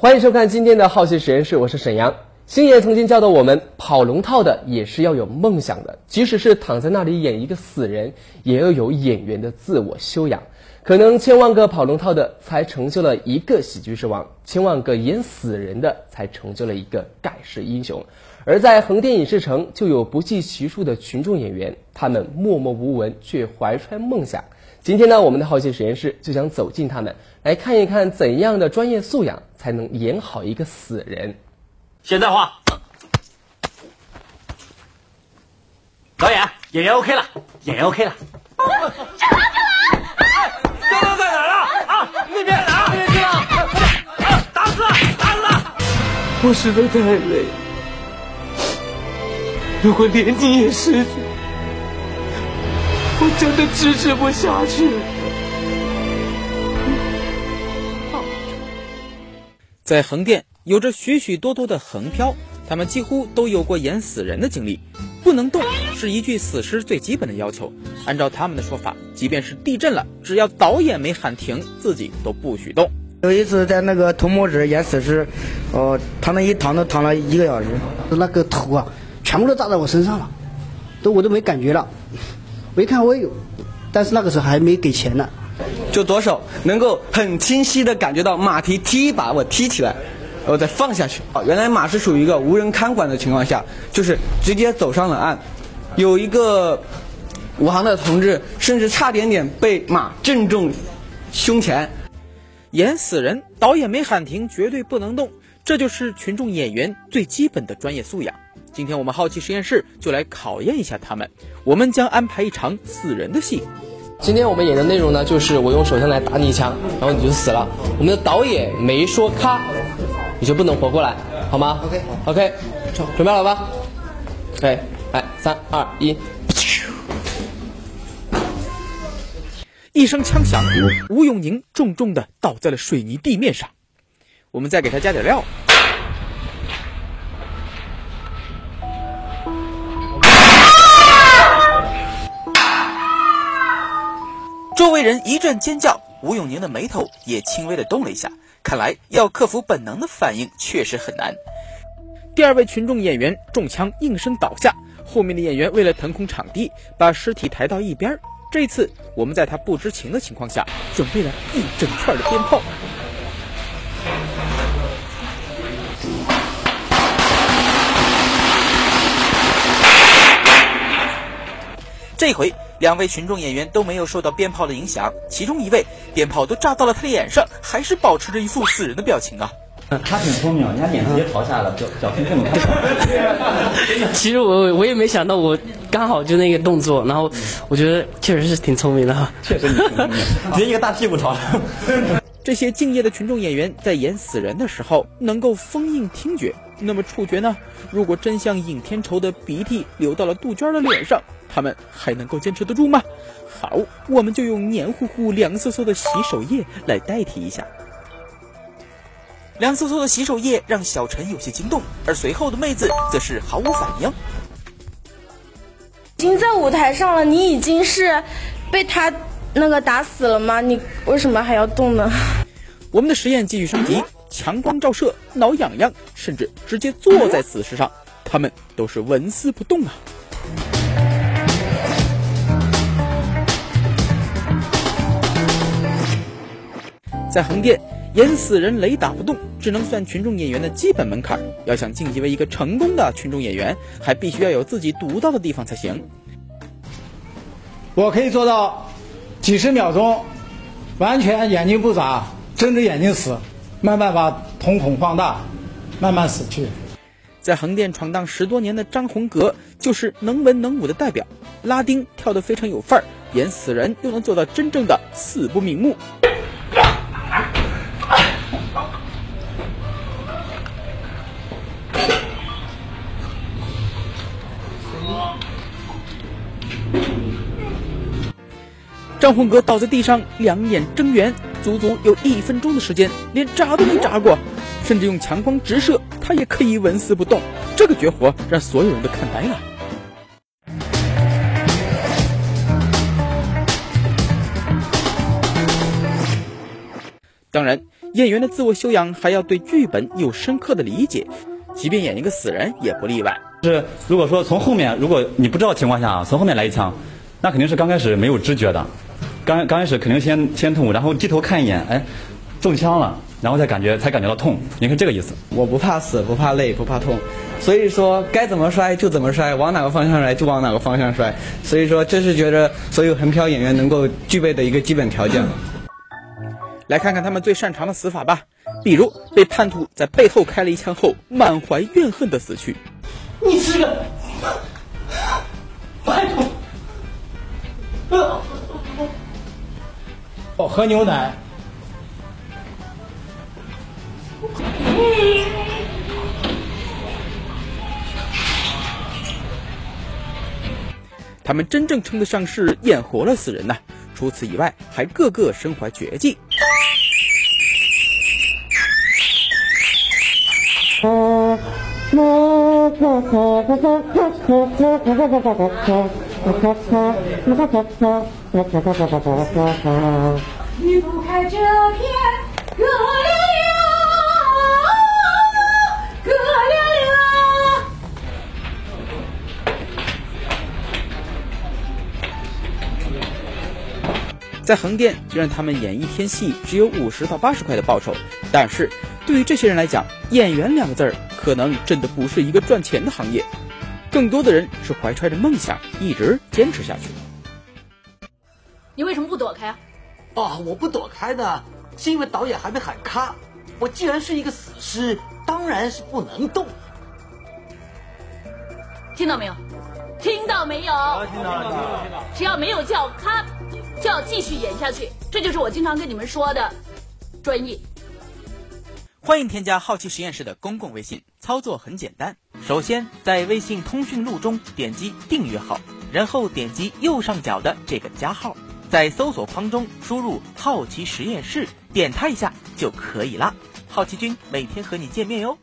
欢迎收看今天的好奇实验室，我是沈阳。星爷曾经教导我们，跑龙套的也是要有梦想的，即使是躺在那里演一个死人，也要有演员的自我修养。可能千万个跑龙套的才成就了一个喜剧之王，千万个演死人的才成就了一个盖世英雄。而在横店影视城，就有不计其数的群众演员，他们默默无闻却怀揣梦想。今天呢，我们的好奇实验室就想走进他们，来看一看怎样的专业素养才能演好一个死人。现在话，导演，演员 OK 了，演员 OK 了。在哪儿啊？啊，那边哪？那边去了。打死，打死！我实在太累，如果连你也失去，我真的支持不下去。在横店，有着许许多多的横漂，他们几乎都有过演死人的经历。不能动是一具死尸最基本的要求。按照他们的说法，即便是地震了，只要导演没喊停，自己都不许动。有一次在那个涂抹纸演死尸，哦，他们一躺都躺了一个小时，那个头啊，全部都砸在我身上了，都我都没感觉了。我一看我有，但是那个时候还没给钱呢。就左手能够很清晰的感觉到马蹄踢一把我踢起来，然后再放下去。哦，原来马是属于一个无人看管的情况下，就是直接走上了岸。有一个武行的同志，甚至差点点被马正中胸前。演死人，导演没喊停，绝对不能动，这就是群众演员最基本的专业素养。今天我们好奇实验室就来考验一下他们，我们将安排一场死人的戏。今天我们演的内容呢，就是我用手枪来打你一枪，然后你就死了。我们的导演没说咔，你就不能活过来，好吗？OK，OK，准备好了吧？对，来，三二一，一声枪响，吴永宁重重的倒在了水泥地面上。我们再给他加点料。周围人一阵尖叫，吴永宁的眉头也轻微的动了一下。看来要克服本能的反应确实很难。第二位群众演员中枪应声倒下，后面的演员为了腾空场地，把尸体抬到一边。这次我们在他不知情的情况下，准备了一整串的鞭炮。这回两位群众演员都没有受到鞭炮的影响，其中一位鞭炮都炸到了他的脸上，还是保持着一副死人的表情啊。他挺聪明，人家脸直接朝下了，表表情这么看。其实我我也没想到，我刚好就那个动作，然后我觉得确实是挺聪明的。确实挺聪明，直接一个大屁股朝。这些敬业的群众演员在演死人的时候能够封印听觉，那么触觉呢？如果真像尹天仇的鼻涕流到了杜鹃的脸上，他们还能够坚持得住吗？好，我们就用黏糊糊、凉飕飕的洗手液来代替一下。凉飕飕的洗手液让小陈有些惊动，而随后的妹子则是毫无反应。已经在舞台上了，你已经是被他那个打死了吗？你为什么还要动呢？我们的实验继续升级，强光照射，挠痒痒，甚至直接坐在死尸上，他们都是纹丝不动啊。在横店演死人雷打不动，只能算群众演员的基本门槛。要想晋级为一个成功的群众演员，还必须要有自己独到的地方才行。我可以做到几十秒钟，完全眼睛不眨，睁着眼睛死，慢慢把瞳孔放大，慢慢死去。在横店闯荡十多年的张宏格，就是能文能武的代表。拉丁跳得非常有范儿，演死人又能做到真正的死不瞑目。张宏格倒在地上，两眼睁圆，足足有一分钟的时间，连眨都没眨过，甚至用强光直射，他也可以纹丝不动。这个绝活让所有人都看呆了。当然，演员的自我修养还要对剧本有深刻的理解，即便演一个死人也不例外。是如果说从后面，如果你不知道情况下，从后面来一枪，那肯定是刚开始没有知觉的，刚刚开始肯定先先痛，然后低头看一眼，哎，中枪了，然后才感觉才感觉到痛。你看这个意思。我不怕死，不怕累，不怕痛，所以说该怎么摔就怎么摔，往哪个方向摔就往哪个方向摔。所以说这是觉得所有横漂演员能够具备的一个基本条件。来看看他们最擅长的死法吧，比如被叛徒在背后开了一枪后，满怀怨恨的死去。你是个叛徒！哦，喝牛奶。他们真正称得上是演活了死人呐！除此以外，还个个身怀绝技。离不开这片哥亮亮，哥亮亮。在横店，就让他们演一天戏只有五十到八十块的报酬，但是对于这些人来讲，演员两个字儿可能真的不是一个赚钱的行业，更多的人是怀揣着梦想一直坚持下去。你为什么不躲开啊？哦，我不躲开呢，是因为导演还没喊咔。我既然是一个死尸，当然是不能动。听到没有？听到没有？听到了，听到了，听到了。只要没有叫咔，就要继续演下去。这就是我经常跟你们说的专业。欢迎添加好奇实验室的公共微信，操作很简单。首先在微信通讯录中点击订阅号，然后点击右上角的这个加号，在搜索框中输入“好奇实验室”，点它一下就可以了。好奇君每天和你见面哟。